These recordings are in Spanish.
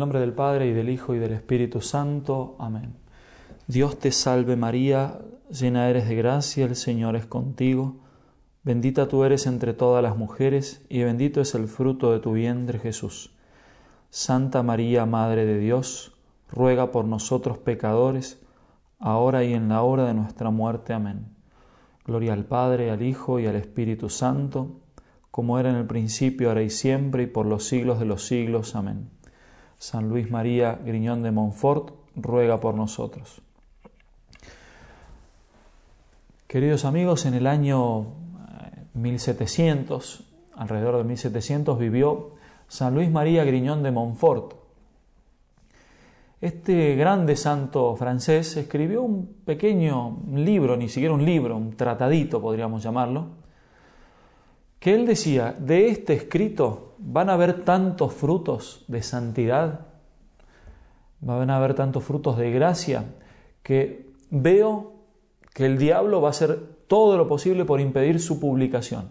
nombre del Padre y del Hijo y del Espíritu Santo. Amén. Dios te salve María, llena eres de gracia, el Señor es contigo. Bendita tú eres entre todas las mujeres y bendito es el fruto de tu vientre Jesús. Santa María, Madre de Dios, ruega por nosotros pecadores, ahora y en la hora de nuestra muerte. Amén. Gloria al Padre, al Hijo y al Espíritu Santo, como era en el principio, ahora y siempre, y por los siglos de los siglos. Amén. San Luis María Griñón de Montfort, ruega por nosotros. Queridos amigos, en el año 1700, eh, alrededor de 1700, vivió San Luis María Griñón de Montfort. Este grande santo francés escribió un pequeño libro, ni siquiera un libro, un tratadito podríamos llamarlo, que él decía, de este escrito van a haber tantos frutos de santidad, van a haber tantos frutos de gracia, que veo que el diablo va a hacer todo lo posible por impedir su publicación.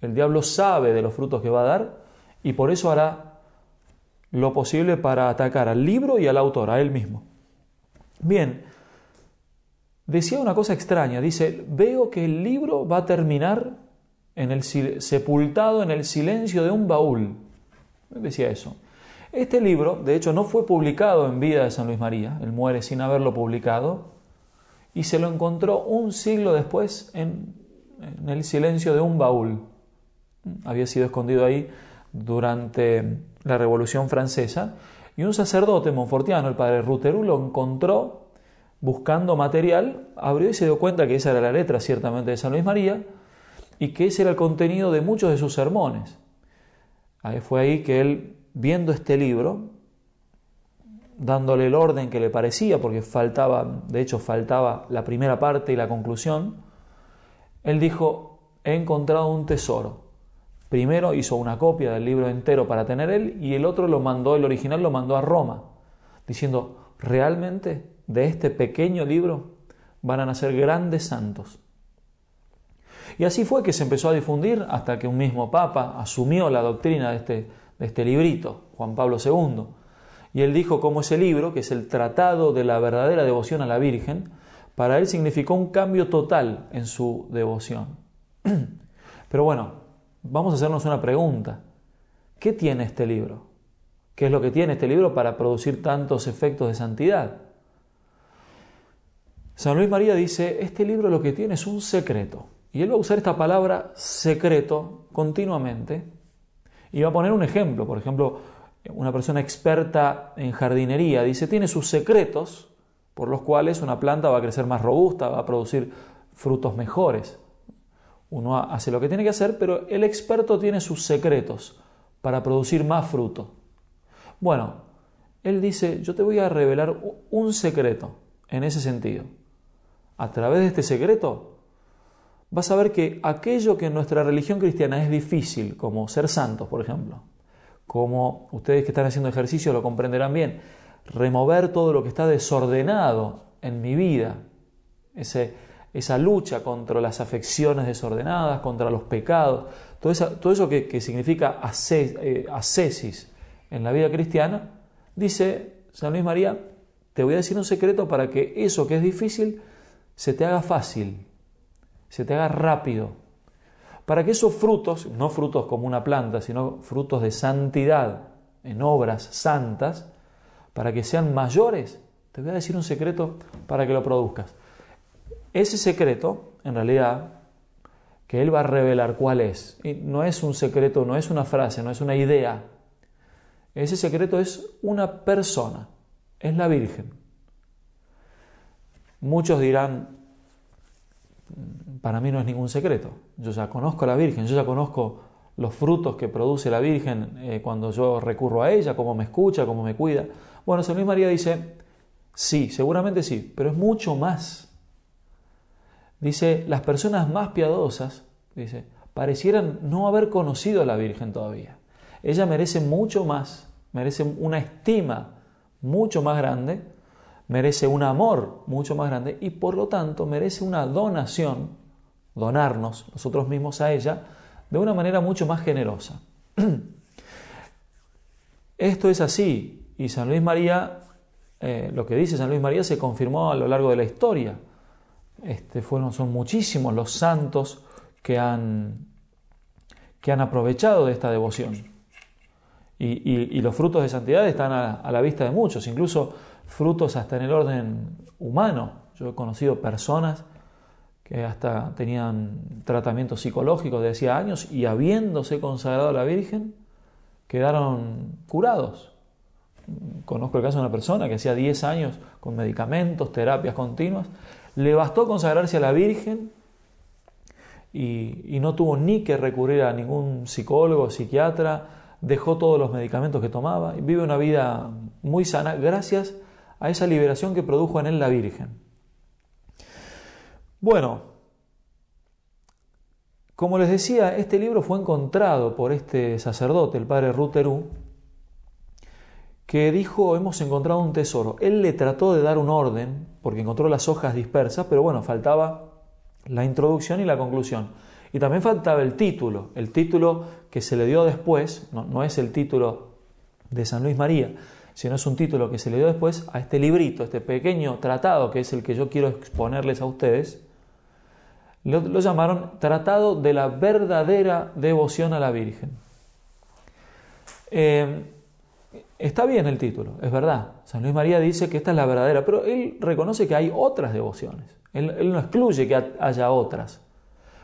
El diablo sabe de los frutos que va a dar y por eso hará lo posible para atacar al libro y al autor, a él mismo. Bien, decía una cosa extraña, dice, veo que el libro va a terminar en el, sepultado en el silencio de un baúl. Decía eso. Este libro, de hecho, no fue publicado en vida de San Luis María, él muere sin haberlo publicado, y se lo encontró un siglo después en, el silencio de un baúl. Había sido escondido ahí durante la Revolución Francesa, y un sacerdote monfortiano, el padre Ruteru, lo encontró buscando material, abrió y se dio cuenta que esa era la letra ciertamente de San Luis María, y que ese era el contenido de muchos de sus sermones. Ahí fue ahí que él, viendo este libro, dándole el orden que le parecía, porque faltaba, de hecho faltaba la primera parte y la conclusión, él dijo, he encontrado un tesoro. Primero hizo una copia del libro entero para tener él y el otro lo mandó, el original lo mandó a Roma, diciendo, realmente de este pequeño libro van a nacer grandes santos. Y así fue que se empezó a difundir hasta que un mismo papa asumió la doctrina de este, de este librito, Juan Pablo II. Y él dijo cómo ese libro, que es el Tratado de la verdadera devoción a la Virgen, para él significó un cambio total en su devoción. Pero bueno, vamos a hacernos una pregunta. ¿Qué tiene este libro? ¿Qué es lo que tiene este libro para producir tantos efectos de santidad? San Luis María dice, este libro lo que tiene es un secreto. Y él va a usar esta palabra secreto continuamente y va a poner un ejemplo. Por ejemplo, una persona experta en jardinería dice, tiene sus secretos por los cuales una planta va a crecer más robusta, va a producir frutos mejores. Uno hace lo que tiene que hacer, pero el experto tiene sus secretos para producir más fruto. Bueno, él dice, yo te voy a revelar un secreto en ese sentido. A través de este secreto vas a ver que aquello que en nuestra religión cristiana es difícil, como ser santos, por ejemplo, como ustedes que están haciendo ejercicio lo comprenderán bien, remover todo lo que está desordenado en mi vida, esa lucha contra las afecciones desordenadas, contra los pecados, todo, eso que, significa eh, ascesis en la vida cristiana, dice San Luis María, te voy a decir un secreto para que eso que es difícil se te haga fácil, se te haga rápido, para que esos frutos, no frutos como una planta, sino frutos de santidad en obras santas, para que sean mayores, te voy a decir un secreto para que lo produzcas. Ese secreto, en realidad, que Él va a revelar cuál es, y no es un secreto, no es una frase, no es una idea, ese secreto es una persona, es la Virgen. Muchos dirán, para mí no es ningún secreto. Yo ya conozco a la Virgen, yo ya conozco los frutos que produce la Virgen eh, cuando yo recurro a ella, cómo me escucha, cómo me cuida. Bueno, San Luis María dice, sí, seguramente sí, pero es mucho más. Dice, las personas más piadosas, dice, parecieran no haber conocido a la Virgen todavía. Ella merece mucho más, merece una estima mucho más grande merece un amor mucho más grande y por lo tanto merece una donación, donarnos nosotros mismos a ella, de una manera mucho más generosa. Esto es así y San Luis María, eh, lo que dice San Luis María se confirmó a lo largo de la historia. Este, fueron, son muchísimos los santos que han, que han aprovechado de esta devoción. Y, los frutos de santidad están a, la vista de muchos, incluso frutos hasta en el orden humano. Yo he conocido personas que hasta tenían tratamientos psicológicos de hacía años y habiéndose consagrado a la Virgen, quedaron curados. Conozco el caso de una persona que hacía 10 años con medicamentos, terapias continuas, le bastó consagrarse a la Virgen y, no tuvo ni que recurrir a ningún psicólogo, psiquiatra, dejó todos los medicamentos que tomaba y vive una vida muy sana gracias a esa liberación que produjo en él la Virgen. Bueno, como les decía, este libro fue encontrado por este sacerdote, el padre Ruterú, que dijo, hemos encontrado un tesoro. Él le trató de dar un orden, porque encontró las hojas dispersas, pero bueno, faltaba la introducción y la conclusión. Y también faltaba el título, el título que se le dio después, no, es el título de San Luis María, sino es un título que se le dio después a este librito, este pequeño tratado que es el que yo quiero exponerles a ustedes. Lo, llamaron Tratado de la verdadera devoción a la Virgen. Eh, Está bien el título, es verdad. San Luis María dice que esta es la verdadera, pero él reconoce que hay otras devociones. Él, no excluye que haya otras.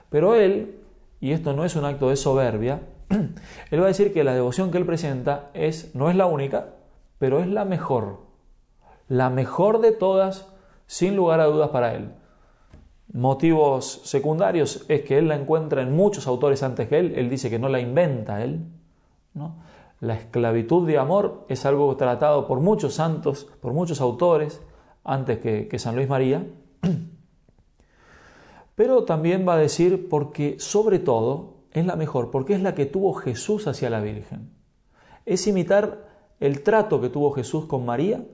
Pero él, y esto no es un acto de soberbia, él va a decir que la devoción que él presenta es, no es la única, pero es la mejor. La mejor de todas, sin lugar a dudas para él. Motivos secundarios es que él la encuentra en muchos autores antes que él. Él dice que no la inventa él. La esclavitud de amor es algo tratado por muchos santos, por muchos autores, antes que, San Luis María. Pero también va a decir porque sobre todo es la mejor, porque es la que tuvo Jesús hacia la Virgen. Es imitar el trato que tuvo Jesús con María,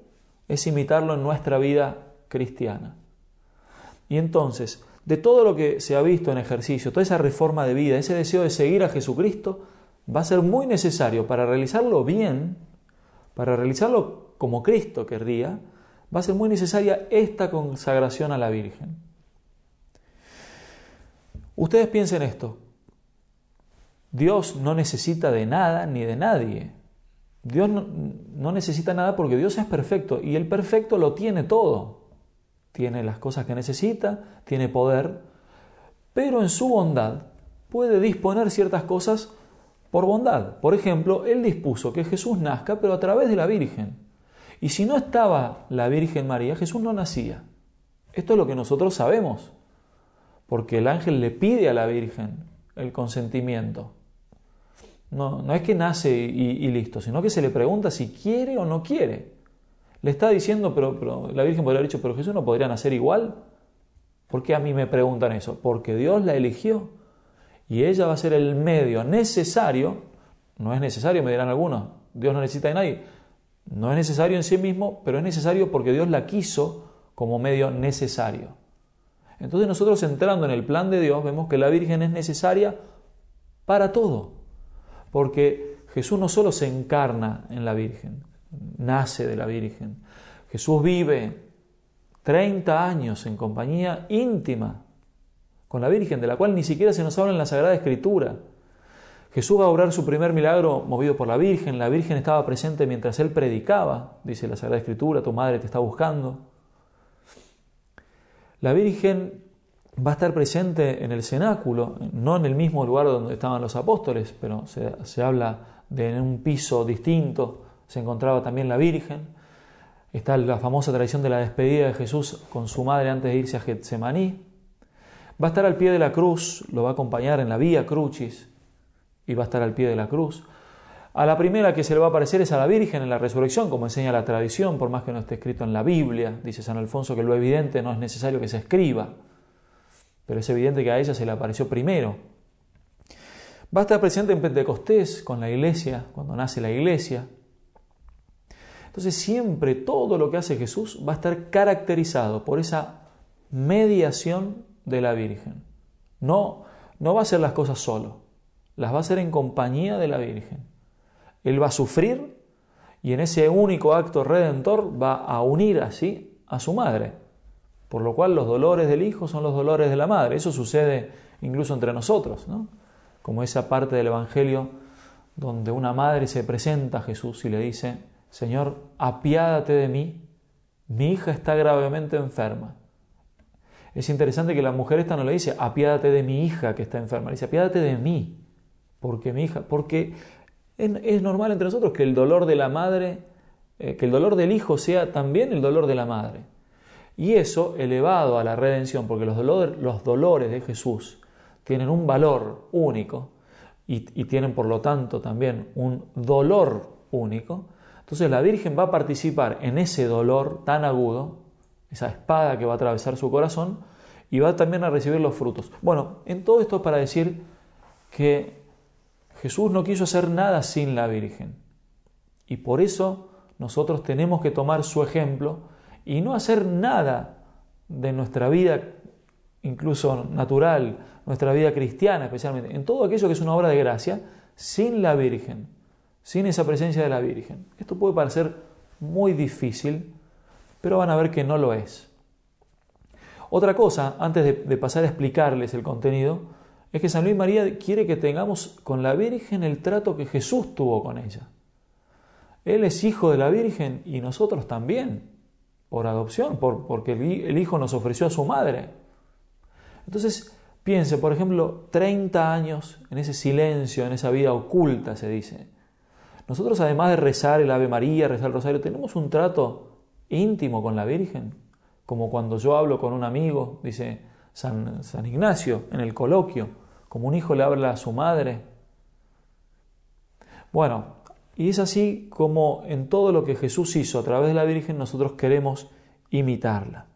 es imitarlo en nuestra vida cristiana. Y entonces, de todo lo que se ha visto en ejercicio, toda esa reforma de vida, ese deseo de seguir a Jesucristo, va a ser muy necesario para realizarlo bien, para realizarlo como Cristo querría, va a ser muy necesaria esta consagración a la Virgen. Ustedes piensen esto. Dios no necesita de nada ni de nadie. Dios no, no, necesita nada porque Dios es perfecto y el perfecto lo tiene todo. Tiene las cosas que necesita, tiene poder, pero en su bondad puede disponer ciertas cosas por bondad. Por ejemplo, Él dispuso que Jesús nazca, pero a través de la Virgen. Y si no estaba la Virgen María, Jesús no nacía. Esto es lo que nosotros sabemos, porque el ángel le pide a la Virgen el consentimiento. No, no es que nace y, listo, sino que se le pregunta si quiere o no quiere. Le está diciendo, pero, la Virgen podría haber dicho, pero Jesús no podría nacer igual. ¿Por qué a mí me preguntan eso? Porque Dios la eligió y ella va a ser el medio necesario, no es necesario, me dirán algunos, Dios no necesita de nadie, no es necesario en sí mismo, pero es necesario porque Dios la quiso como medio necesario. Entonces nosotros entrando en el plan de Dios vemos que la Virgen es necesaria para todo, porque Jesús no solo se encarna en la Virgen, nace de la Virgen, Jesús vive 30 años en compañía íntima con la Virgen, de la cual ni siquiera se nos habla en la Sagrada Escritura. Jesús va a obrar su primer milagro movido por la Virgen, la Virgen estaba presente mientras él predicaba, dice la Sagrada Escritura, tu madre te está buscando. La Virgen va a estar presente en el cenáculo, no en el mismo lugar donde estaban los apóstoles, pero se, habla de en un piso distinto, se encontraba también la Virgen. Está la famosa tradición de la despedida de Jesús con su madre antes de irse a Getsemaní. Va a estar al pie de la cruz, lo va a acompañar en la vía crucis y va a estar al pie de la cruz. A la primera que se le va a aparecer es a la Virgen en la resurrección, como enseña la tradición, por más que no esté escrito en la Biblia. Dice San Alfonso que lo evidente no es necesario que se escriba, pero es evidente que a ella se le apareció primero. Va a estar presente en Pentecostés con la iglesia, cuando nace la iglesia. Entonces siempre todo lo que hace Jesús va a estar caracterizado por esa mediación de la Virgen. No, no va a hacer las cosas solo, las va a hacer en compañía de la Virgen. Él va a sufrir y en ese único acto redentor va a unir así a su madre. Por lo cual los dolores del hijo son los dolores de la madre. Eso sucede incluso entre nosotros, ¿no? Como esa parte del Evangelio donde una madre se presenta a Jesús y le dice, Señor, apiádate de mí, mi hija está gravemente enferma. Es interesante que la mujer esta no le dice, apiádate de mi hija que está enferma, le dice, apiádate de mí, porque mi hija, porque es, normal entre nosotros que el dolor de la madre, eh, que el dolor del hijo sea también el dolor de la madre. Y eso elevado a la redención, porque los, los dolores de Jesús tienen un valor único y, y tienen por lo tanto también un dolor único, entonces la Virgen va a participar en ese dolor tan agudo, esa espada que va a atravesar su corazón, y va también a recibir los frutos. Bueno, en todo esto es para decir que Jesús no quiso hacer nada sin la Virgen. Y por eso nosotros tenemos que tomar su ejemplo y no hacer nada de nuestra vida, incluso natural, nuestra vida cristiana especialmente, en todo aquello que es una obra de gracia, sin la Virgen, sin esa presencia de la Virgen. Esto puede parecer muy difícil, pero van a ver que no lo es. Otra cosa, antes de, pasar a explicarles el contenido, es que San Luis María quiere que tengamos con la Virgen el trato que Jesús tuvo con ella. Él es hijo de la Virgen y nosotros también, por adopción, por, porque el, hijo nos ofreció a su madre. Entonces, piense, por ejemplo, 30 años en ese silencio, en esa vida oculta, se dice. Nosotros, además de rezar el Ave María, rezar el Rosario, tenemos un trato íntimo con la Virgen, como cuando yo hablo con un amigo, dice, San, Ignacio en el coloquio, como un hijo le habla a su madre. Bueno, y es así como en todo lo que Jesús hizo a través de la Virgen nosotros queremos imitarla.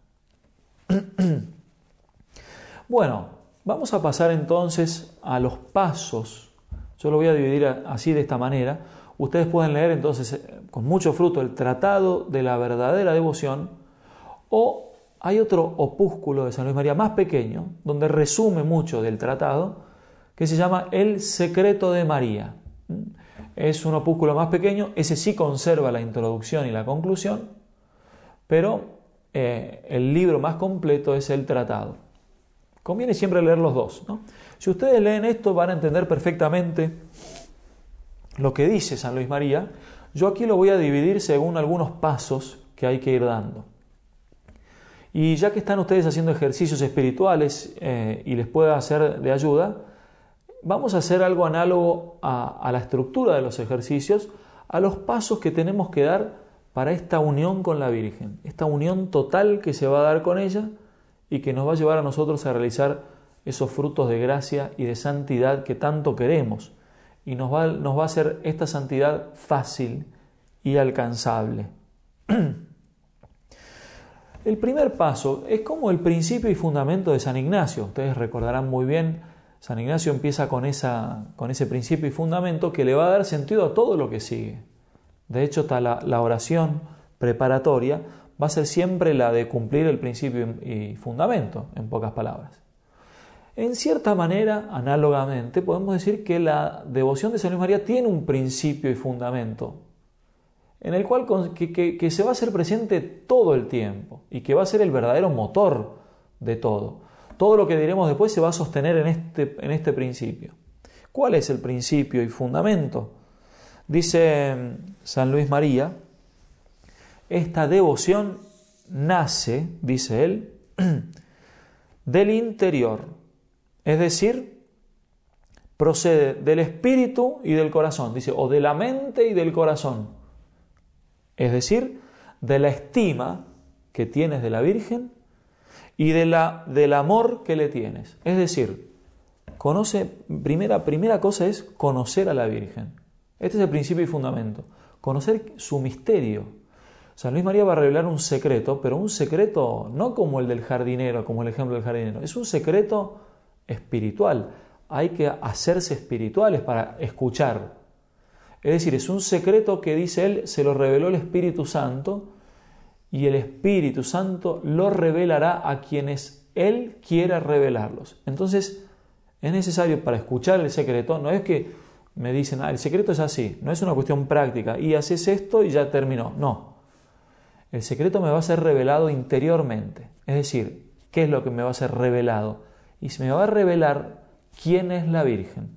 bueno, vamos a pasar entonces a los pasos. Yo lo voy a dividir así de esta manera. Ustedes pueden leer entonces eh, con mucho fruto el Tratado de la verdadera devoción o hay otro opúsculo de San Luis María más pequeño, donde resume mucho del tratado, que se llama El secreto de María. Es un opúsculo más pequeño, ese sí conserva la introducción y la conclusión, pero eh, el libro más completo es el tratado. Conviene siempre leer los dos. Si ustedes leen esto van a entender perfectamente lo que dice San Luis María. Yo aquí lo voy a dividir según algunos pasos que hay que ir dando. Y ya que están ustedes haciendo ejercicios espirituales eh, y les pueda hacer de ayuda, vamos a hacer algo análogo a, la estructura de los ejercicios, a los pasos que tenemos que dar para esta unión con la Virgen, esta unión total que se va a dar con ella y que nos va a llevar a nosotros a realizar esos frutos de gracia y de santidad que tanto queremos. Y nos va, nos va a hacer esta santidad fácil y alcanzable. El primer paso es como el principio y fundamento de San Ignacio. Ustedes recordarán muy bien, San Ignacio empieza con, esa, con ese principio y fundamento que le va a dar sentido a todo lo que sigue. De hecho, la, la oración preparatoria va a ser siempre la de cumplir el principio y fundamento, en pocas palabras. En cierta manera, análogamente, podemos decir que la devoción de San Luis María tiene un principio y fundamento, en el cual que, se va a hacer presente todo el tiempo y que va a ser el verdadero motor de todo. Todo lo que diremos después se va a sostener en este, en este principio. ¿Cuál es el principio y fundamento? Dice mm, San Luis María, esta devoción nace, dice él, del interior, es decir, procede del espíritu y del corazón, dice, o de la mente y del corazón es decir, de la estima que tienes de la Virgen y de la, del amor que le tienes. Es decir, conoce, primera, primera cosa es conocer a la Virgen. Este es el principio y fundamento. Conocer su misterio. San Luis María va a revelar un secreto, pero un secreto no como el del jardinero, como el ejemplo del jardinero. Es un secreto espiritual. Hay que hacerse espirituales para escuchar, es decir, es un secreto que dice él, se lo reveló el Espíritu Santo y el Espíritu Santo lo revelará a quienes él quiera revelarlos. Entonces, es necesario para escuchar el secreto, no es que me dicen, ah, el secreto es así, no es una cuestión práctica, y haces esto y ya terminó. No. El secreto me va a ser revelado interiormente. Es decir, ¿qué es lo que me va a ser revelado? Y se me va a revelar quién es la Virgen.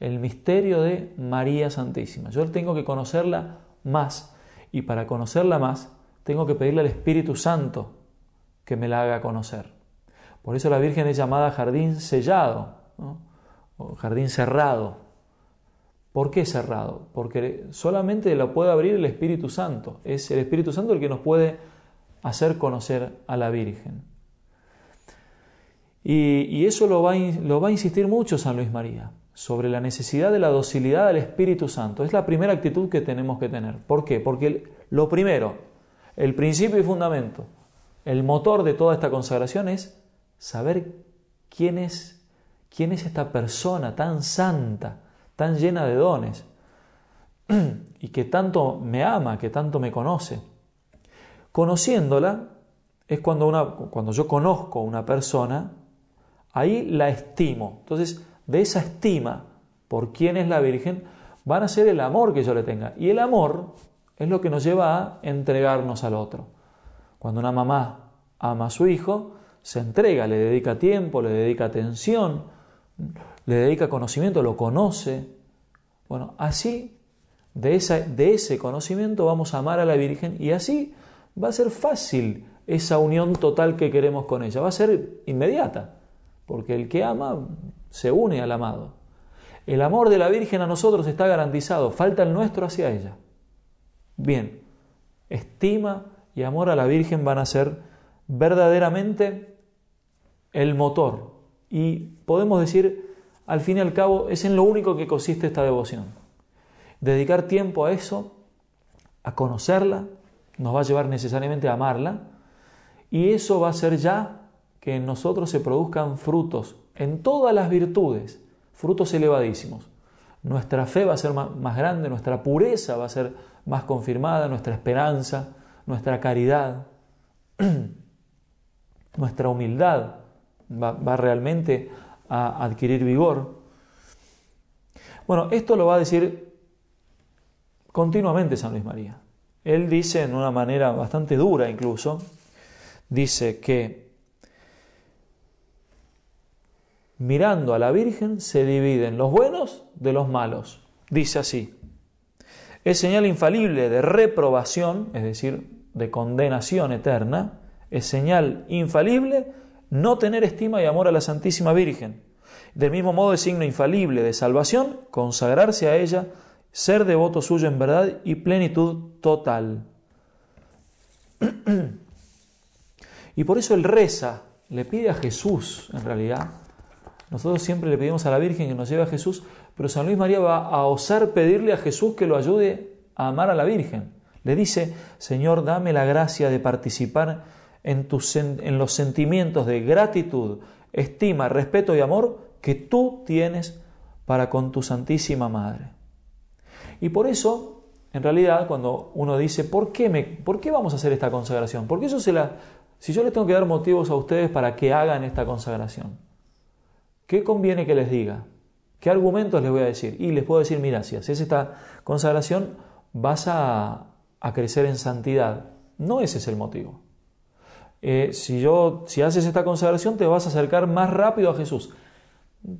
El misterio de María Santísima. Yo tengo que conocerla más. Y para conocerla más, tengo que pedirle al Espíritu Santo que me la haga conocer. Por eso la Virgen es llamada jardín sellado, o jardín cerrado. ¿Por qué cerrado? Porque solamente lo puede abrir el Espíritu Santo. Es el Espíritu Santo el que nos puede hacer conocer a la Virgen. Y, eso lo va, a insistir mucho San Luis María, sobre la necesidad de la docilidad del Espíritu Santo. Es la primera actitud que tenemos que tener. ¿Por qué? Porque lo primero, el principio y fundamento, el motor de toda esta consagración es saber quién es, quién es esta persona tan santa, tan llena de dones y que tanto me ama, que tanto me conoce. Conociéndola es cuando, cuando yo conozco a una persona, ahí la estimo. Entonces, de esa estima por quién es la Virgen, van a ser el amor que yo le tenga. Y el amor es lo que nos lleva a entregarnos al otro. Cuando una mamá ama a su hijo, se entrega, le dedica tiempo, le dedica atención, le dedica conocimiento, lo conoce. Bueno, así, de, de ese conocimiento vamos a amar a la Virgen y así va a ser fácil esa unión total que queremos con ella, va a ser inmediata, porque el que ama se une al amado. El amor de la Virgen a nosotros está garantizado, falta el nuestro hacia ella. Bien, estima y amor a la Virgen van a ser verdaderamente el motor y podemos decir al fin y al cabo, es en lo único que consiste esta devoción. Dedicar tiempo a eso, a conocerla, nos va a llevar necesariamente a amarla, y eso va a ser ya que en nosotros se produzcan frutos en todas las virtudes, frutos elevadísimos. Nuestra fe va a ser más grande, nuestra pureza va a ser más confirmada, nuestra esperanza, nuestra caridad, nuestra humildad va, va realmente a adquirir vigor. Bueno, esto lo va a decir continuamente San Luis María. Él dice en una manera bastante dura incluso, dice que mirando a la Virgen se dividen los buenos de los malos. Dice así, es señal infalible de reprobación, es decir, de condenación eterna, es señal infalible no tener estima y amor a la Santísima Virgen. Del mismo modo es signo infalible de salvación, consagrarse a ella, ser devoto suyo en verdad y plenitud total. y por eso él reza, le pide a Jesús, en realidad. Nosotros siempre le pedimos a la Virgen que nos lleve a Jesús, pero San Luis María va a osar pedirle a Jesús que lo ayude a amar a la Virgen. Le dice, Señor, dame la gracia de participar en, los sentimientos de gratitud, estima, respeto y amor que tú tienes para con tu Santísima Madre. Y por eso, en realidad, cuando uno dice, ¿por qué, me, ¿por qué vamos a hacer esta consagración? Porque eso se la, si yo les tengo que dar motivos a ustedes para que hagan esta consagración, ¿qué conviene que les diga? ¿Qué argumentos les voy a decir? Y les puedo decir, mira, si haces esta consagración, vas a, crecer en santidad. No ese es el motivo. Eh, si, yo, si haces esta consagración te vas a acercar más rápido a Jesús.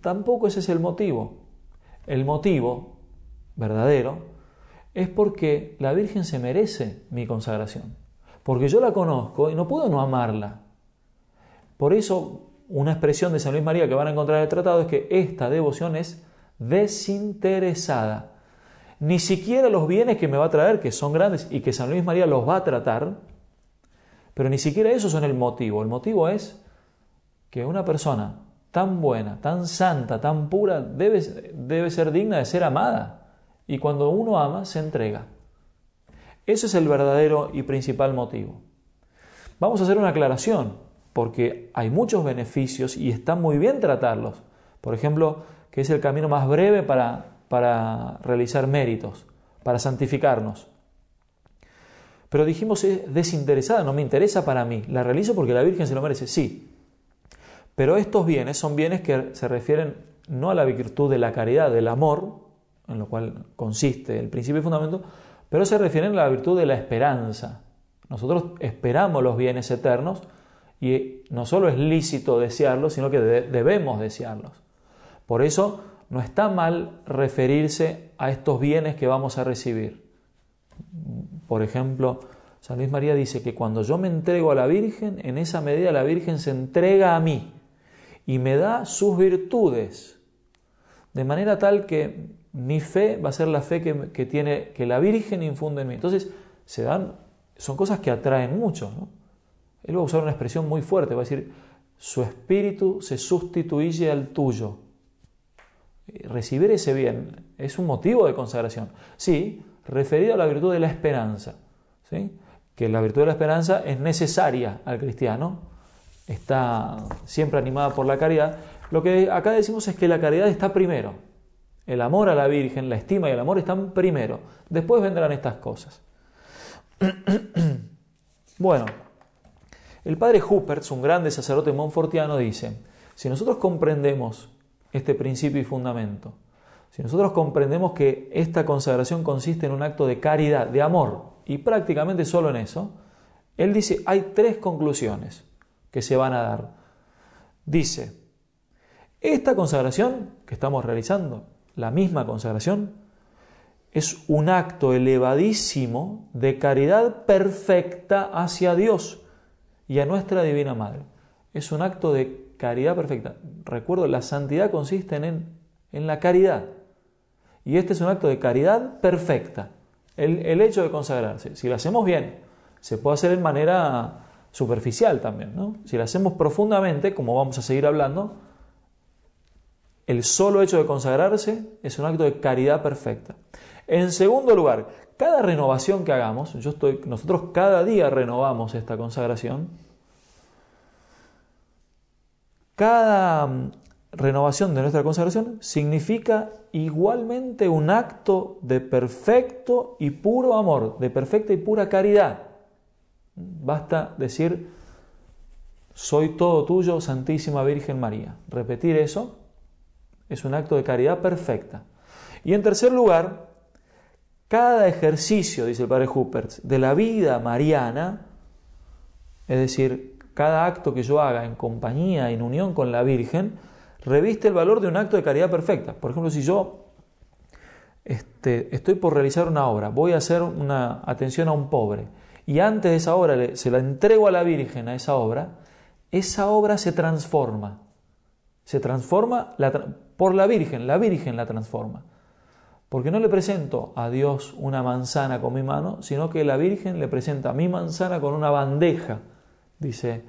Tampoco ese es el motivo. El motivo verdadero es porque la Virgen se merece mi consagración. Porque yo la conozco y no puedo no amarla. Por eso, una expresión de San Luis María que van a encontrar en el tratado es que esta devoción es desinteresada. Ni siquiera los bienes que me va a traer, que son grandes y que San Luis María los va a tratar, pero ni siquiera eso son el motivo. El motivo es que una persona tan buena, tan santa, tan pura, debe, debe ser digna de ser amada. Y cuando uno ama, se entrega. Ese es el verdadero y principal motivo. Vamos a hacer una aclaración, porque hay muchos beneficios y está muy bien tratarlos. Por ejemplo, que es el camino más breve para, para realizar méritos, para santificarnos. Pero dijimos es desinteresada, no me interesa para mí. La realizo porque la Virgen se lo merece, sí. Pero estos bienes son bienes que se refieren no a la virtud de la caridad, del amor, en lo cual consiste el principio y fundamento, pero se refieren a la virtud de la esperanza. Nosotros esperamos los bienes eternos y no solo es lícito desearlos, sino que debemos desearlos. Por eso no está mal referirse a estos bienes que vamos a recibir. Por ejemplo, San Luis María dice que cuando yo me entrego a la Virgen, en esa medida la Virgen se entrega a mí y me da sus virtudes, de manera tal que mi fe va a ser la fe que, tiene, que la Virgen infunde en mí. Entonces, se dan, son cosas que atraen mucho. Él va a usar una expresión muy fuerte, va a decir, su espíritu se sustituye al tuyo. Recibir ese bien es un motivo de consagración. Sí, referido a la virtud de la esperanza. ¿sí? Que la virtud de la esperanza es necesaria al cristiano, está siempre animada por la caridad. Lo que acá decimos es que la caridad está primero. El amor a la Virgen, la estima y el amor están primero. Después vendrán estas cosas. bueno, el padre Huppertz, un grande sacerdote monfortiano, dice, si nosotros comprendemos este principio y fundamento, si nosotros comprendemos que esta consagración consiste en un acto de caridad, de amor, y prácticamente solo en eso, él dice, hay tres conclusiones que se van a dar. Dice, esta consagración que estamos realizando, la misma consagración, es un acto elevadísimo de caridad perfecta hacia Dios y a nuestra Divina Madre. Es un acto de caridad perfecta. Recuerdo, la santidad consiste en, en la caridad. Y este es un acto de caridad perfecta. El, hecho de consagrarse. Si lo hacemos bien, se puede hacer en manera superficial también. ¿no? Si lo hacemos profundamente, como vamos a seguir hablando, el solo hecho de consagrarse es un acto de caridad perfecta. En segundo lugar, cada renovación que hagamos, yo estoy, nosotros cada día renovamos esta consagración, cada mm, renovación de nuestra consagración significa igualmente un acto de perfecto y puro amor, de perfecta y pura caridad. Basta decir, soy todo tuyo, Santísima Virgen María. Repetir eso es un acto de caridad perfecta. Y en tercer lugar, cada ejercicio, dice el padre Huppertz, de la vida mariana, es decir, cada acto que yo haga en compañía, en unión con la Virgen, reviste el valor de un acto de caridad perfecta. Por ejemplo, si yo este, estoy por realizar una obra, voy a hacer una atención a un pobre, y antes de esa obra se la entrego a la Virgen a esa obra, esa obra se transforma. Se transforma por la Virgen, la Virgen la transforma. Porque no le presento a Dios una manzana con mi mano, sino que la Virgen le presenta mi manzana con una bandeja, dice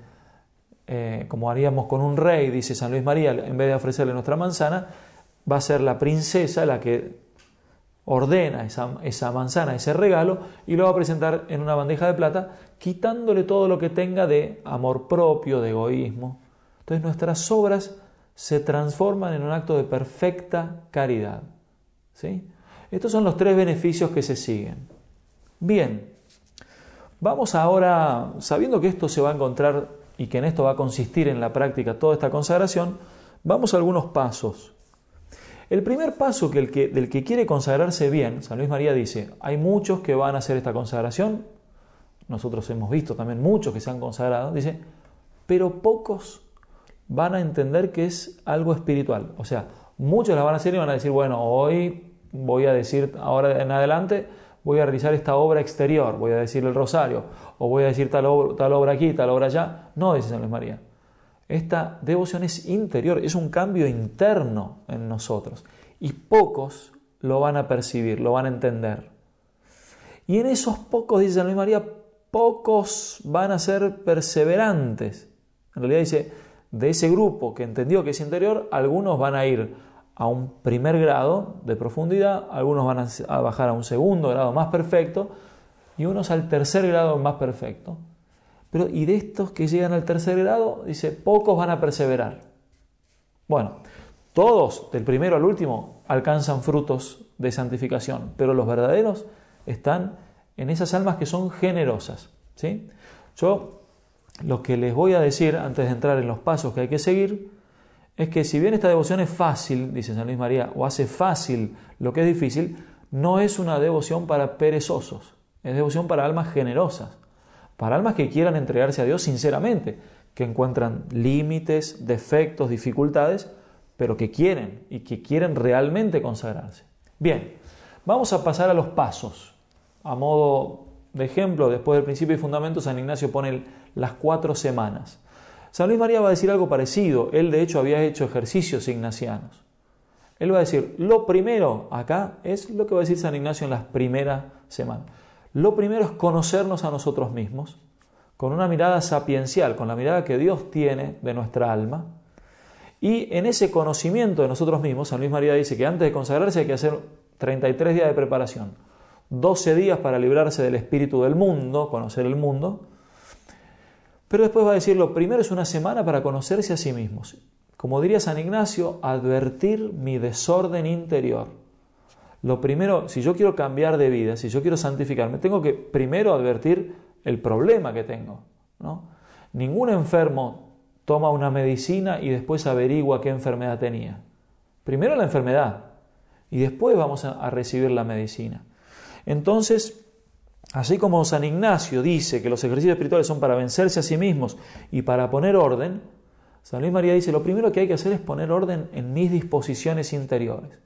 eh, como haríamos con un rey, dice San Luis María, en vez de ofrecerle nuestra manzana, va a ser la princesa la que ordena esa, esa, manzana, ese regalo, y lo va a presentar en una bandeja de plata, quitándole todo lo que tenga de amor propio, de egoísmo. Entonces nuestras obras se transforman en un acto de perfecta caridad. Estos son los tres beneficios que se siguen. Bien, vamos ahora, sabiendo que esto se va a encontrar y que en esto va a consistir en la práctica toda esta consagración, vamos a algunos pasos. El primer paso que, del que quiere consagrarse bien, San Luis María dice, hay muchos que van a hacer esta consagración, nosotros hemos visto también muchos que se han consagrado, dice, pero pocos van a entender que es algo espiritual. O sea, muchos la van a hacer y van a decir, bueno, hoy voy a decir, ahora en adelante, voy a realizar esta obra exterior, voy a decir el rosario, o voy a decir tal obra, aquí, tal obra allá. No, dice San Luis María. Esta devoción es interior, es un cambio interno en nosotros. Y pocos lo van a percibir, lo van a entender. Y en esos pocos, dice San Luis María, pocos van a ser perseverantes. En realidad dice, de ese grupo que entendió que es interior, algunos van a ir a un primer grado de profundidad, algunos van a bajar a un segundo grado más perfecto y unos al tercer grado más perfecto. Pero y de estos que llegan al tercer grado, dice, pocos van a perseverar. Bueno, todos, del primero al último, alcanzan frutos de santificación, pero los verdaderos están en esas almas que son generosas. ¿sí? Yo lo que les voy a decir antes de entrar en los pasos que hay que seguir es que si bien esta devoción es fácil, dice San Luis María, o hace fácil lo que es difícil, no es una devoción para perezosos, es devoción para almas generosas, para almas que quieran entregarse a Dios sinceramente, que encuentran límites, defectos, dificultades, pero que quieren y que quieren realmente consagrarse. Bien, vamos a pasar a los pasos. A modo de ejemplo, después del principio y fundamento, San Ignacio pone las cuatro semanas. San Luis María va a decir algo parecido. Él de hecho había hecho ejercicios ignacianos. Él va a decir, lo primero acá es lo que va a decir San Ignacio en las primeras semanas. Lo primero es conocernos a nosotros mismos con una mirada sapiencial, con la mirada que Dios tiene de nuestra alma. Y en ese conocimiento de nosotros mismos, San Luis María dice que antes de consagrarse hay que hacer 33 días de preparación, 12 días para librarse del espíritu del mundo, conocer el mundo, pero después va a decir, lo primero es una semana para conocerse a sí mismos. Como diría San Ignacio, advertir mi desorden interior. Lo primero, si yo quiero cambiar de vida, si yo quiero santificarme, tengo que primero advertir el problema que tengo. ¿no? Ningún enfermo toma una medicina y después averigua qué enfermedad tenía. Primero la enfermedad y después vamos a recibir la medicina. Entonces, Así como San Ignacio dice que los ejercicios espirituales son para vencerse a sí mismos y para poner orden, San Luis María dice, lo primero que hay que hacer es poner orden en mis disposiciones interiores.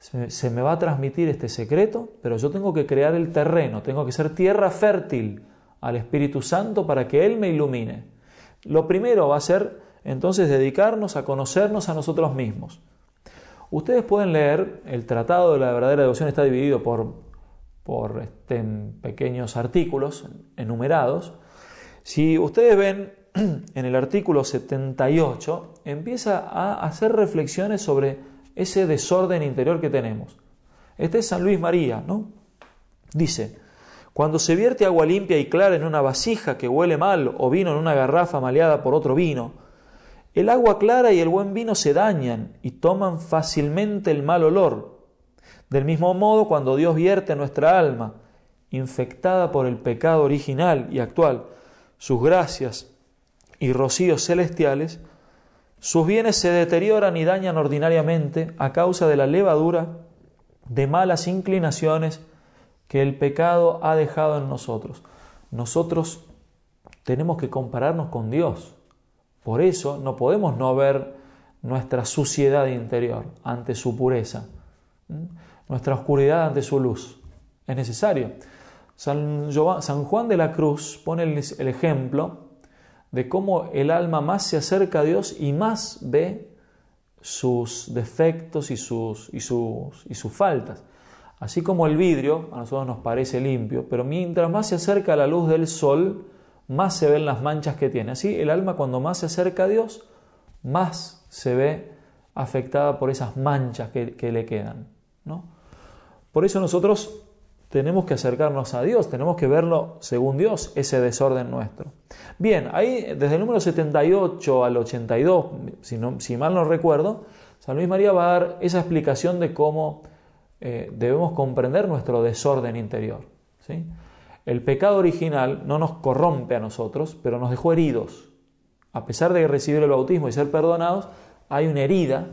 Se, me va a transmitir este secreto, pero yo tengo que crear el terreno, tengo que ser tierra fértil al Espíritu Santo para que Él me ilumine. Lo primero va a ser entonces dedicarnos a conocernos a nosotros mismos. Ustedes pueden leer, el Tratado de la Verdadera Devoción está dividido por por este, pequeños artículos enumerados. Si ustedes ven en el artículo 78, empieza a hacer reflexiones sobre ese desorden interior que tenemos. Este es San Luis María, ¿no? Dice, cuando se vierte agua limpia y clara en una vasija que huele mal o vino en una garrafa maleada por otro vino, el agua clara y el buen vino se dañan y toman fácilmente el mal olor, del mismo modo, cuando Dios vierte nuestra alma, infectada por el pecado original y actual, sus gracias y rocíos celestiales, sus bienes se deterioran y dañan ordinariamente a causa de la levadura de malas inclinaciones que el pecado ha dejado en nosotros. Nosotros tenemos que compararnos con Dios. Por eso no podemos no ver nuestra suciedad interior ante su pureza nuestra oscuridad ante su luz. Es necesario. San, Juan de la Cruz pone el, ejemplo de cómo el alma más se acerca a Dios y más ve sus defectos y sus, y sus, y sus faltas. Así como el vidrio a nosotros nos parece limpio, pero mientras más se acerca a la luz del sol, más se ven las manchas que tiene. Así el alma cuando más se acerca a Dios, más se ve afectada por esas manchas que, que le quedan. ¿no? Por eso nosotros tenemos que acercarnos a Dios, tenemos que verlo según Dios, ese desorden nuestro. Bien, ahí desde el número 78 al 82, si, si mal no recuerdo, San Luis María va a dar esa explicación de cómo eh, debemos comprender nuestro desorden interior. ¿sí? El pecado original no nos corrompe a nosotros, pero nos dejó heridos. A pesar de recibir el bautismo y ser perdonados, hay una herida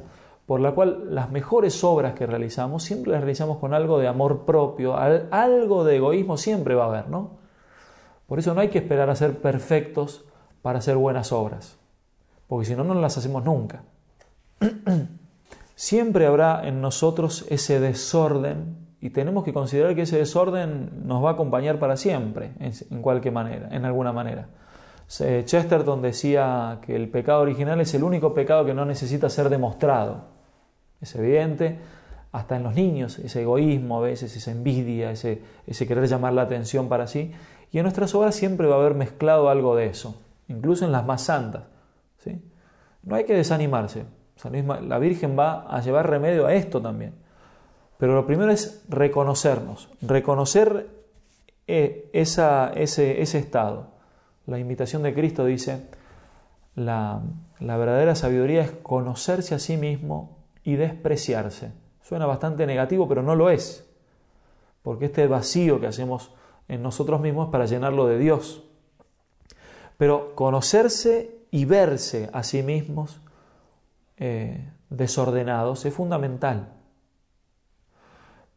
por la cual las mejores obras que realizamos siempre las realizamos con algo de amor propio, algo de egoísmo siempre va a haber, ¿no? Por eso no hay que esperar a ser perfectos para hacer buenas obras, porque si no, no las hacemos nunca. siempre habrá en nosotros ese desorden y tenemos que considerar que ese desorden nos va a acompañar para siempre, en cualquier manera, en alguna manera. Chesterton decía que el pecado original es el único pecado que no necesita ser demostrado. Es evidente, hasta en los niños, ese egoísmo a veces, esa envidia, ese, querer llamar la atención para sí. Y en nuestras obras siempre va a haber mezclado algo de eso, incluso en las más santas. ¿sí? No hay que desanimarse. La Virgen va a llevar remedio a esto también. Pero lo primero es reconocernos, reconocer eh, ese, estado. La invitación de Cristo dice, la verdadera sabiduría es conocerse a sí mismo y despreciarse. Suena bastante negativo, pero no lo es, porque este vacío que hacemos en nosotros mismos es para llenarlo de Dios. Pero conocerse y verse a sí mismos eh, desordenados es fundamental.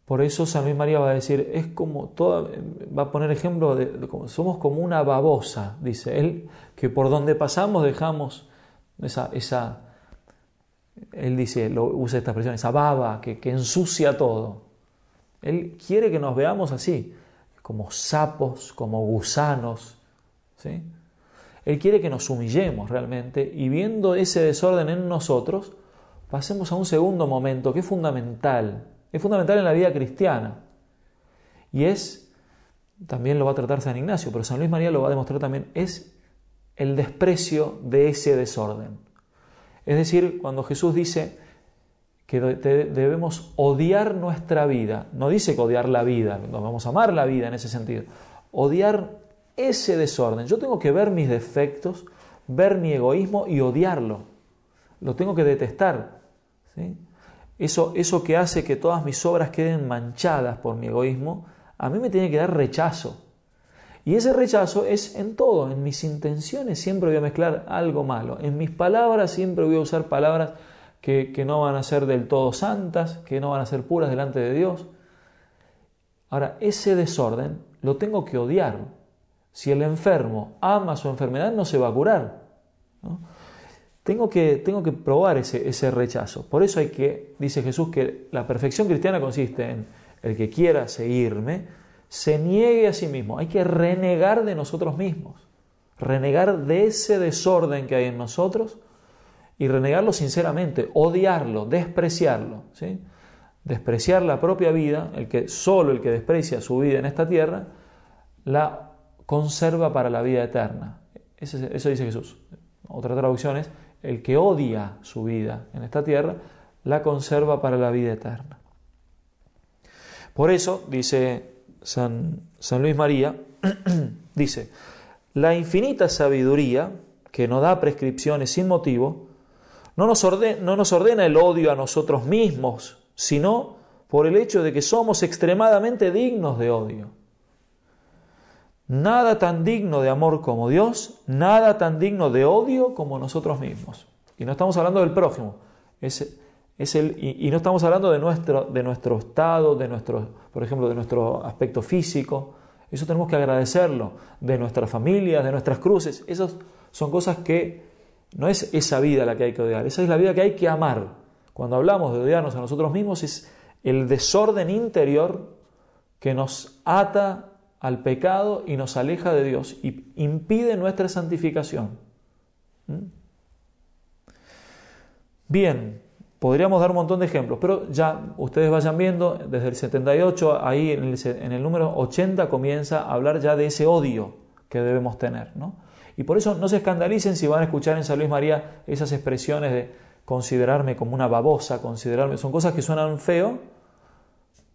Por eso San Luis María va a decir, es como toda, va a poner ejemplo de, somos como una babosa, dice él, que por donde pasamos dejamos esa, esa él dice, lo, usa esta expresión, esa baba que, que ensucia todo. Él quiere que nos veamos así, como sapos, como gusanos. ¿sí? Él quiere que nos humillemos realmente y viendo ese desorden en nosotros, pasemos a un segundo momento que es fundamental, es fundamental en la vida cristiana. Y es, también lo va a tratar San Ignacio, pero San Luis María lo va a demostrar también, es el desprecio de ese desorden. Es decir, cuando Jesús dice que debemos odiar nuestra vida, no dice que odiar la vida, nos vamos a amar la vida en ese sentido, odiar ese desorden. Yo tengo que ver mis defectos, ver mi egoísmo y odiarlo. Lo tengo que detestar. Eso, eso que hace que todas mis obras queden manchadas por mi egoísmo, a mí me tiene que dar rechazo. Y ese rechazo es en todo, en mis intenciones siempre voy a mezclar algo malo, en mis palabras siempre voy a usar palabras que, no van a ser del todo santas, que no van a ser puras delante de Dios. Ahora, ese desorden lo tengo que odiar. Si el enfermo ama su enfermedad, no se va a curar. Tengo, que, tengo que probar ese, ese rechazo. Por eso hay que, dice Jesús, que la perfección cristiana consiste en el que quiera seguirme, se niegue a sí mismo. Hay que renegar de nosotros mismos, renegar de ese desorden que hay en nosotros y renegarlo sinceramente, odiarlo, despreciarlo. ¿sí? Despreciar la propia vida, el que solo el que desprecia su vida en esta tierra, la conserva para la vida eterna. Eso, dice Jesús. Otra traducción es, el que odia su vida en esta tierra, la conserva para la vida eterna. Por eso, dice San, Luis María, dice, la infinita sabiduría, que no da prescripciones sin motivo, no nos, no nos ordena el odio a nosotros mismos, sino por el hecho de que somos extremadamente dignos de odio. Nada tan digno de amor como Dios, nada tan digno de odio como nosotros mismos. Y no estamos hablando del prójimo, es y, no estamos hablando de nuestro, de nuestro estado, de nuestro, por ejemplo, de nuestro aspecto físico. Eso tenemos que agradecerlo. De nuestras familias, de nuestras cruces. Esas son cosas que no es esa vida la que hay que odiar. Esa es la vida que hay que amar. Cuando hablamos de odiarnos a nosotros mismos es el desorden interior que nos ata al pecado y nos aleja de Dios y impide nuestra santificación. ¿Mm? Bien, Podríamos dar un montón de ejemplos, pero ya ustedes vayan viendo, desde el 78, ahí en el, número 80 comienza a hablar ya de ese odio que debemos tener. ¿no? Y por eso no se escandalicen si van a escuchar en San Luis María esas expresiones de considerarme como una babosa, considerarme, son cosas que suenan feo,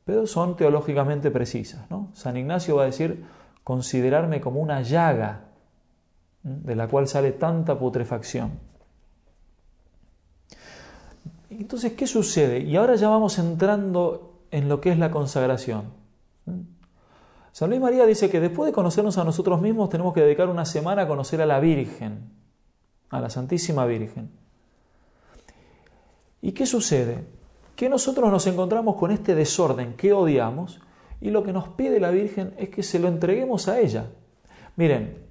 pero son teológicamente precisas. ¿no? San Ignacio va a decir considerarme como una llaga de la cual sale tanta putrefacción. Entonces, ¿qué sucede? Y ahora ya vamos entrando en lo que es la consagración. San Luis María dice que después de conocernos a nosotros mismos tenemos que dedicar una semana a conocer a la Virgen, a la Santísima Virgen. ¿Y qué sucede? Que nosotros nos encontramos con este desorden que odiamos y lo que nos pide la Virgen es que se lo entreguemos a ella. Miren,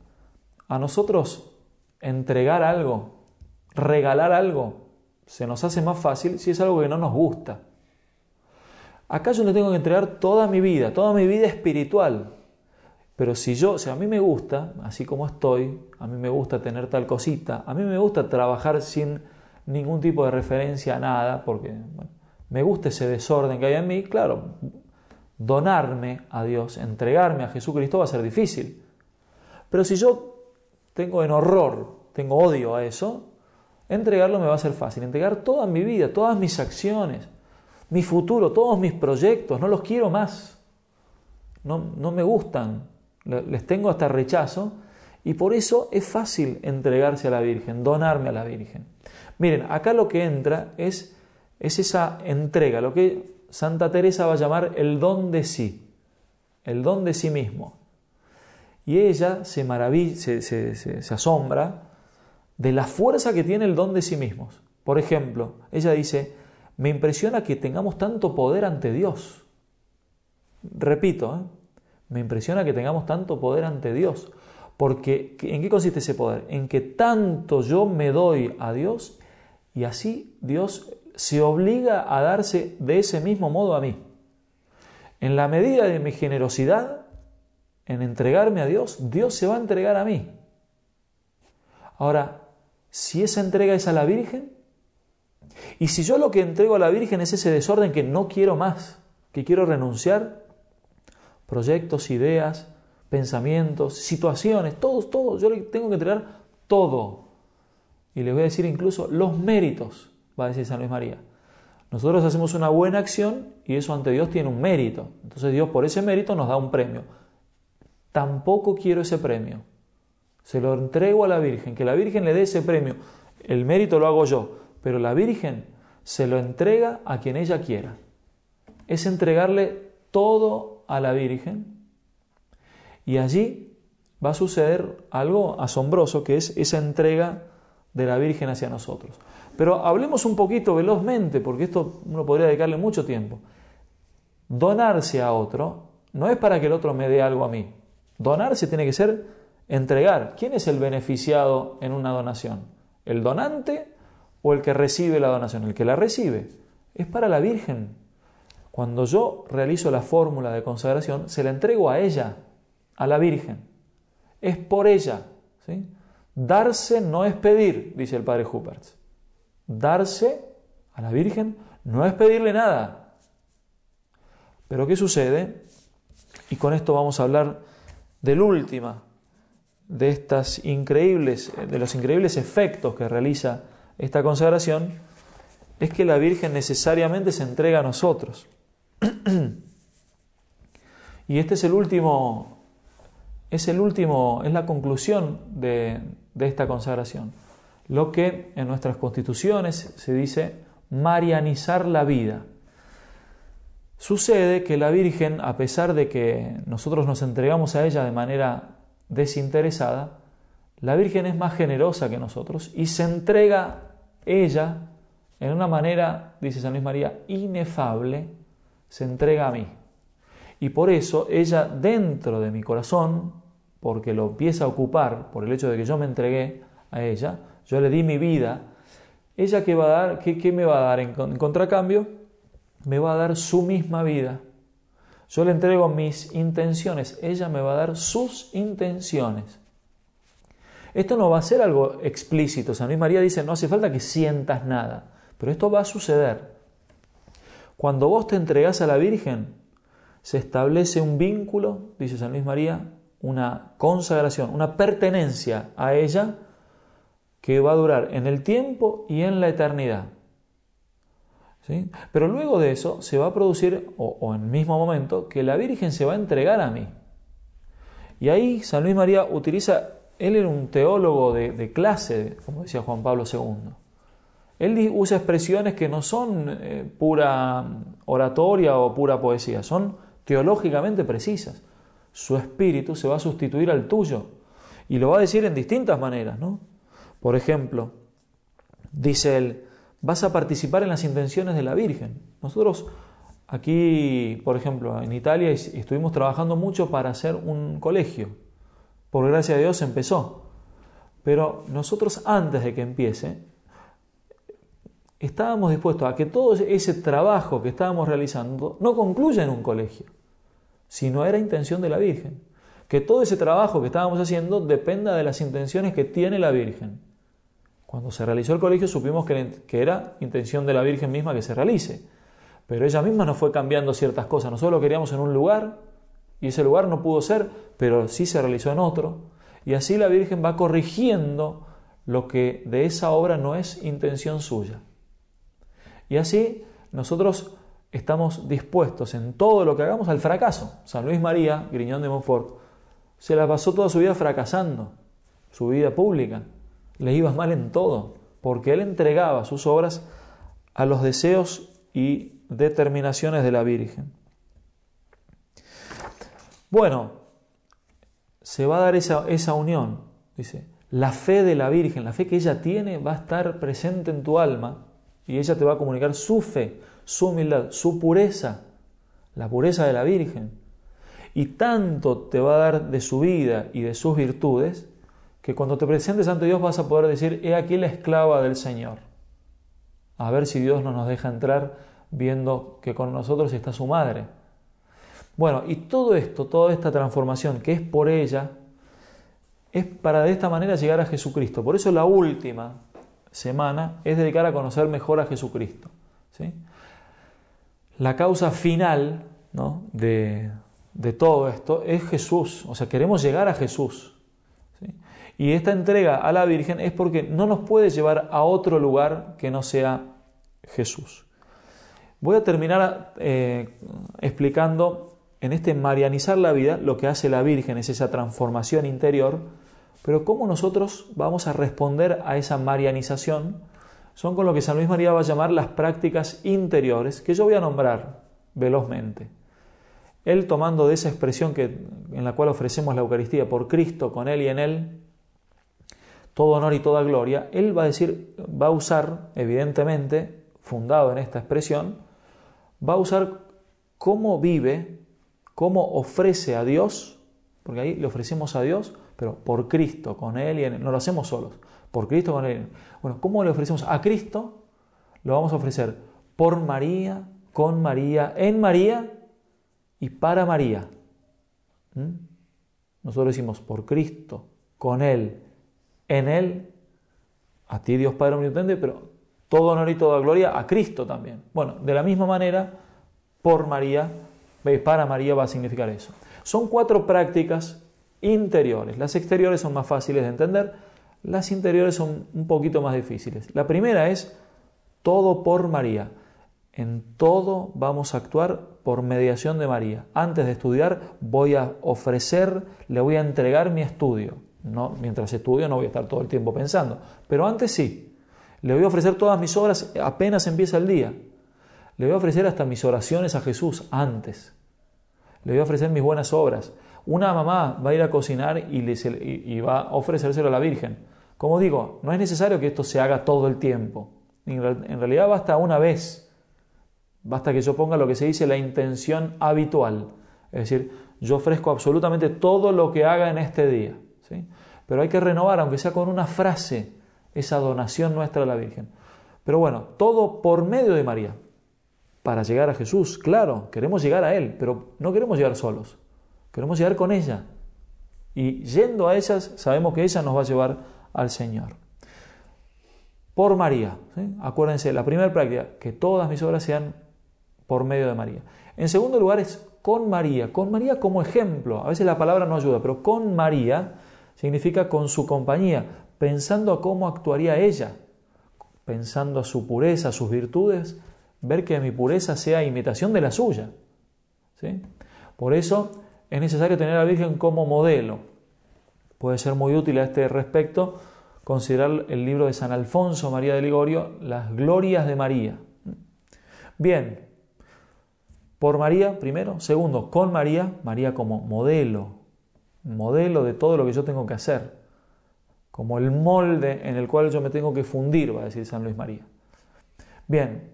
a nosotros entregar algo, regalar algo, se nos hace más fácil si es algo que no nos gusta. Acá yo le tengo que entregar toda mi vida, toda mi vida espiritual. Pero si yo, o sea, a mí me gusta, así como estoy, a mí me gusta tener tal cosita, a mí me gusta trabajar sin ningún tipo de referencia a nada, porque me gusta ese desorden que hay en mí, claro, donarme a Dios, entregarme a Jesucristo va a ser difícil. Pero si yo tengo en horror, tengo odio a eso, Entregarlo me va a ser fácil. Entregar toda mi vida, todas mis acciones, mi futuro, todos mis proyectos, no los quiero más. No, no me gustan. Les tengo hasta rechazo. Y por eso es fácil entregarse a la Virgen, donarme a la Virgen. Miren, acá lo que entra es, es esa entrega, lo que Santa Teresa va a llamar el don de sí, el don de sí mismo. Y ella se maravilla, se, se, se asombra de la fuerza que tiene el don de sí mismos. Por ejemplo, ella dice, me impresiona que tengamos tanto poder ante Dios. Repito, ¿eh? me impresiona que tengamos tanto poder ante Dios. Porque ¿en qué consiste ese poder? En que tanto yo me doy a Dios y así Dios se obliga a darse de ese mismo modo a mí. En la medida de mi generosidad, en entregarme a Dios, Dios se va a entregar a mí. Ahora, si esa entrega es a la Virgen, y si yo lo que entrego a la Virgen es ese desorden que no quiero más, que quiero renunciar, proyectos, ideas, pensamientos, situaciones, todos, todos, yo le tengo que entregar todo. Y le voy a decir incluso los méritos, va a decir San Luis María. Nosotros hacemos una buena acción y eso ante Dios tiene un mérito. Entonces Dios por ese mérito nos da un premio. Tampoco quiero ese premio. Se lo entrego a la Virgen, que la Virgen le dé ese premio. El mérito lo hago yo, pero la Virgen se lo entrega a quien ella quiera. Es entregarle todo a la Virgen y allí va a suceder algo asombroso que es esa entrega de la Virgen hacia nosotros. Pero hablemos un poquito velozmente, porque esto uno podría dedicarle mucho tiempo. Donarse a otro no es para que el otro me dé algo a mí. Donarse tiene que ser entregar. ¿Quién es el beneficiado en una donación? ¿El donante o el que recibe la donación? El que la recibe. Es para la Virgen. Cuando yo realizo la fórmula de consagración, se la entrego a ella, a la Virgen. Es por ella. ¿sí? Darse no es pedir, dice el padre Huppertz. Darse a la Virgen no es pedirle nada. Pero ¿qué sucede? Y con esto vamos a hablar del última de estas increíbles de los increíbles efectos que realiza esta consagración es que la Virgen necesariamente se entrega a nosotros. y este es el último es el último es la conclusión de, de esta consagración lo que en nuestras constituciones se dice marianizar la vida. Sucede que la Virgen, a pesar de que nosotros nos entregamos a ella de manera desinteresada, la Virgen es más generosa que nosotros y se entrega ella en una manera, dice San Luis María, inefable, se entrega a mí. Y por eso ella dentro de mi corazón, porque lo empieza a ocupar por el hecho de que yo me entregué a ella, yo le di mi vida, ella qué va a dar, qué, me va a dar en, contracambio, me va a dar su misma vida. Yo le entrego mis intenciones, ella me va a dar sus intenciones. Esto no va a ser algo explícito. San Luis María dice, no hace falta que sientas nada, pero esto va a suceder. Cuando vos te entregás a la Virgen, se establece un vínculo, dice San Luis María, una consagración, una pertenencia a ella que va a durar en el tiempo y en la eternidad. Pero luego de eso se va a producir, o, en el mismo momento, que la Virgen se va a entregar a mí. Y ahí San Luis María utiliza, él era un teólogo de, clase, como decía Juan Pablo II. Él usa expresiones que no son eh, pura oratoria o pura poesía, son teológicamente precisas. Su espíritu se va a sustituir al tuyo y lo va a decir en distintas maneras, ¿no? Por ejemplo, dice él, vas a participar en las intenciones de la Virgen. Nosotros aquí, por ejemplo, en Italia estuvimos trabajando mucho para hacer un colegio. Por gracia de Dios empezó. Pero nosotros antes de que empiece, estábamos dispuestos a que todo ese trabajo que estábamos realizando no concluya en un colegio, sino era intención de la Virgen. Que todo ese trabajo que estábamos haciendo dependa de las intenciones que tiene la Virgen. Cuando se realizó el colegio supimos que, era intención de la Virgen misma que se realice, pero ella misma nos fue cambiando ciertas cosas. Nosotros lo queríamos en un lugar y ese lugar no pudo ser, pero sí se realizó en otro. Y así la Virgen va corrigiendo lo que de esa obra no es intención suya. Y así nosotros estamos dispuestos en todo lo que hagamos al fracaso. San Luis María, Griñón de Montfort, se la pasó toda su vida fracasando, su vida pública le iba mal en todo, porque él entregaba sus obras a los deseos y determinaciones de la Virgen. Bueno, se va a dar esa, esa unión, dice, la fe de la Virgen, la fe que ella tiene, va a estar presente en tu alma y ella te va a comunicar su fe, su humildad, su pureza, la pureza de la Virgen. Y tanto te va a dar de su vida y de sus virtudes, que cuando te presentes ante Dios vas a poder decir, he aquí la esclava del Señor. A ver si Dios no nos deja entrar viendo que con nosotros está su madre. Bueno, y todo esto, toda esta transformación que es por ella, es para de esta manera llegar a Jesucristo. Por eso la última semana es dedicar a conocer mejor a Jesucristo. ¿sí? La causa final ¿no? de, de, todo esto es Jesús. O sea, queremos llegar a Jesús. Y esta entrega a la Virgen es porque no nos puede llevar a otro lugar que no sea Jesús. Voy a terminar eh, explicando en este marianizar la vida lo que hace la Virgen, es esa transformación interior, pero cómo nosotros vamos a responder a esa marianización son con lo que San Luis María va a llamar las prácticas interiores, que yo voy a nombrar velozmente. Él tomando de esa expresión que, en la cual ofrecemos la Eucaristía por Cristo, con Él y en Él, todo honor y toda gloria, Él va a decir, va a usar, evidentemente, fundado en esta expresión, va a usar cómo vive, cómo ofrece a Dios, porque ahí le ofrecemos a Dios, pero por Cristo, con Él y en Él, no lo hacemos solos, por Cristo, con Él. Bueno, ¿cómo le ofrecemos a Cristo? Lo vamos a ofrecer por María, con María, en María y para María. ¿Mm? Nosotros decimos por Cristo, con Él, en Él, a ti Dios Padre Omnipotente, pero todo honor y toda gloria a Cristo también. Bueno, de la misma manera, por María, para María va a significar eso. Son cuatro prácticas interiores. Las exteriores son más fáciles de entender, las interiores son un poquito más difíciles. La primera es todo por María. En todo vamos a actuar por mediación de María. Antes de estudiar voy a ofrecer, le voy a entregar mi estudio. No, mientras estudio no voy a estar todo el tiempo pensando, pero antes sí. Le voy a ofrecer todas mis obras apenas empieza el día. Le voy a ofrecer hasta mis oraciones a Jesús antes. Le voy a ofrecer mis buenas obras. Una mamá va a ir a cocinar y, va a ofrecérselo a la Virgen. Como digo, no es necesario que esto se haga todo el tiempo. En realidad basta una vez. Basta que yo ponga lo que se dice la intención habitual. Es decir, yo ofrezco absolutamente todo lo que haga en este día. Pero hay que renovar, aunque sea con una frase, esa donación nuestra a la Virgen. Pero bueno, todo por medio de María. Para llegar a Jesús, claro, queremos llegar a Él, pero no queremos llegar solos. Queremos llegar con ella. Y yendo a ellas, sabemos que ella nos va a llevar al Señor. Por María. Acuérdense, la primera práctica, que todas mis obras sean por medio de María. En segundo lugar es con María. Con María como ejemplo. A veces la palabra no ayuda, pero con María significa con su compañía, pensando a cómo actuaría ella, pensando a su pureza, a sus virtudes, ver que mi pureza sea imitación de la suya. ¿sí? Por eso es necesario tener a la Virgen como modelo. Puede ser muy útil a este respecto considerar el libro de San Alfonso María de Ligorio, Las Glorias de María. Bien, por María primero, segundo, con María, María como modelo, modelo de todo lo que yo tengo que hacer, como el molde en el cual yo me tengo que fundir, va a decir San Luis María. Bien,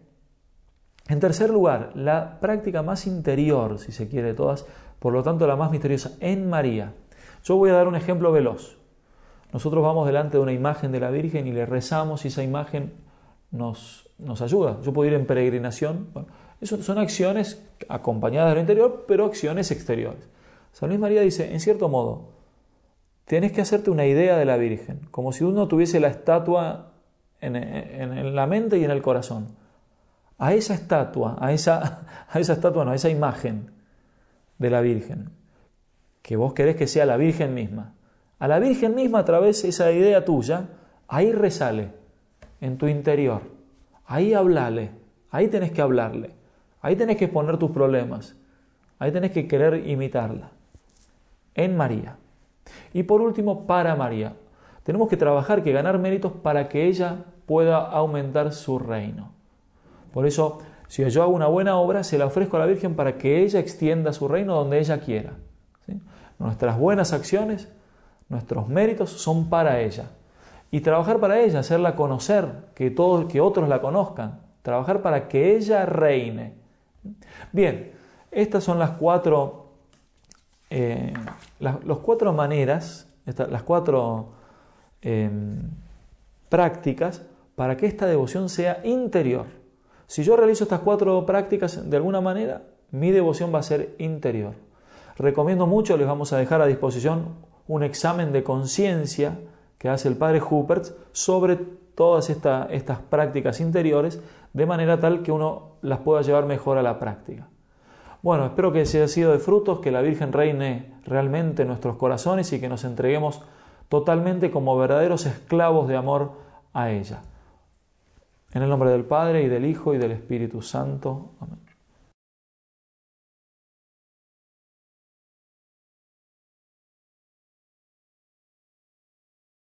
en tercer lugar, la práctica más interior, si se quiere, de todas, por lo tanto la más misteriosa, en María. Yo voy a dar un ejemplo veloz. Nosotros vamos delante de una imagen de la Virgen y le rezamos y esa imagen nos, nos ayuda. Yo puedo ir en peregrinación. Bueno, son acciones acompañadas de lo interior, pero acciones exteriores. San Luis María dice, en cierto modo, tienes que hacerte una idea de la Virgen, como si uno tuviese la estatua en, la mente y en el corazón. A esa estatua, a esa, a esa estatua, no, a esa imagen de la Virgen, que vos querés que sea la Virgen misma. A la Virgen misma a través de esa idea tuya, ahí resale, en tu interior. Ahí hablale, ahí tenés que hablarle, ahí tenés que exponer tus problemas, ahí tenés que querer imitarla en María. Y por último, para María. Tenemos que trabajar, que ganar méritos para que ella pueda aumentar su reino. Por eso, si yo hago una buena obra, se la ofrezco a la Virgen para que ella extienda su reino donde ella quiera. Nuestras buenas acciones nuestros méritos son para ella. Y trabajar para ella, hacerla conocer, que, todos, que otros la conozcan, trabajar para que ella reine. Bien, estas son las cuatro, eh, las, cuatro maneras, las cuatro em, prácticas para que esta devoción sea interior. Si yo realizo estas cuatro prácticas de alguna manera, mi devoción va a ser interior. Recomiendo mucho, les vamos a dejar a disposición un examen de conciencia que hace el padre Hupert sobre todas estas prácticas interiores, de manera tal que uno las pueda llevar mejor a la práctica. Bueno, espero que se haya sido de frutos, que la Virgen reine realmente en nuestros corazones y que nos entreguemos totalmente como verdaderos esclavos de amor a ella. En el nombre del Padre y del Hijo y del Espíritu Santo. Amén.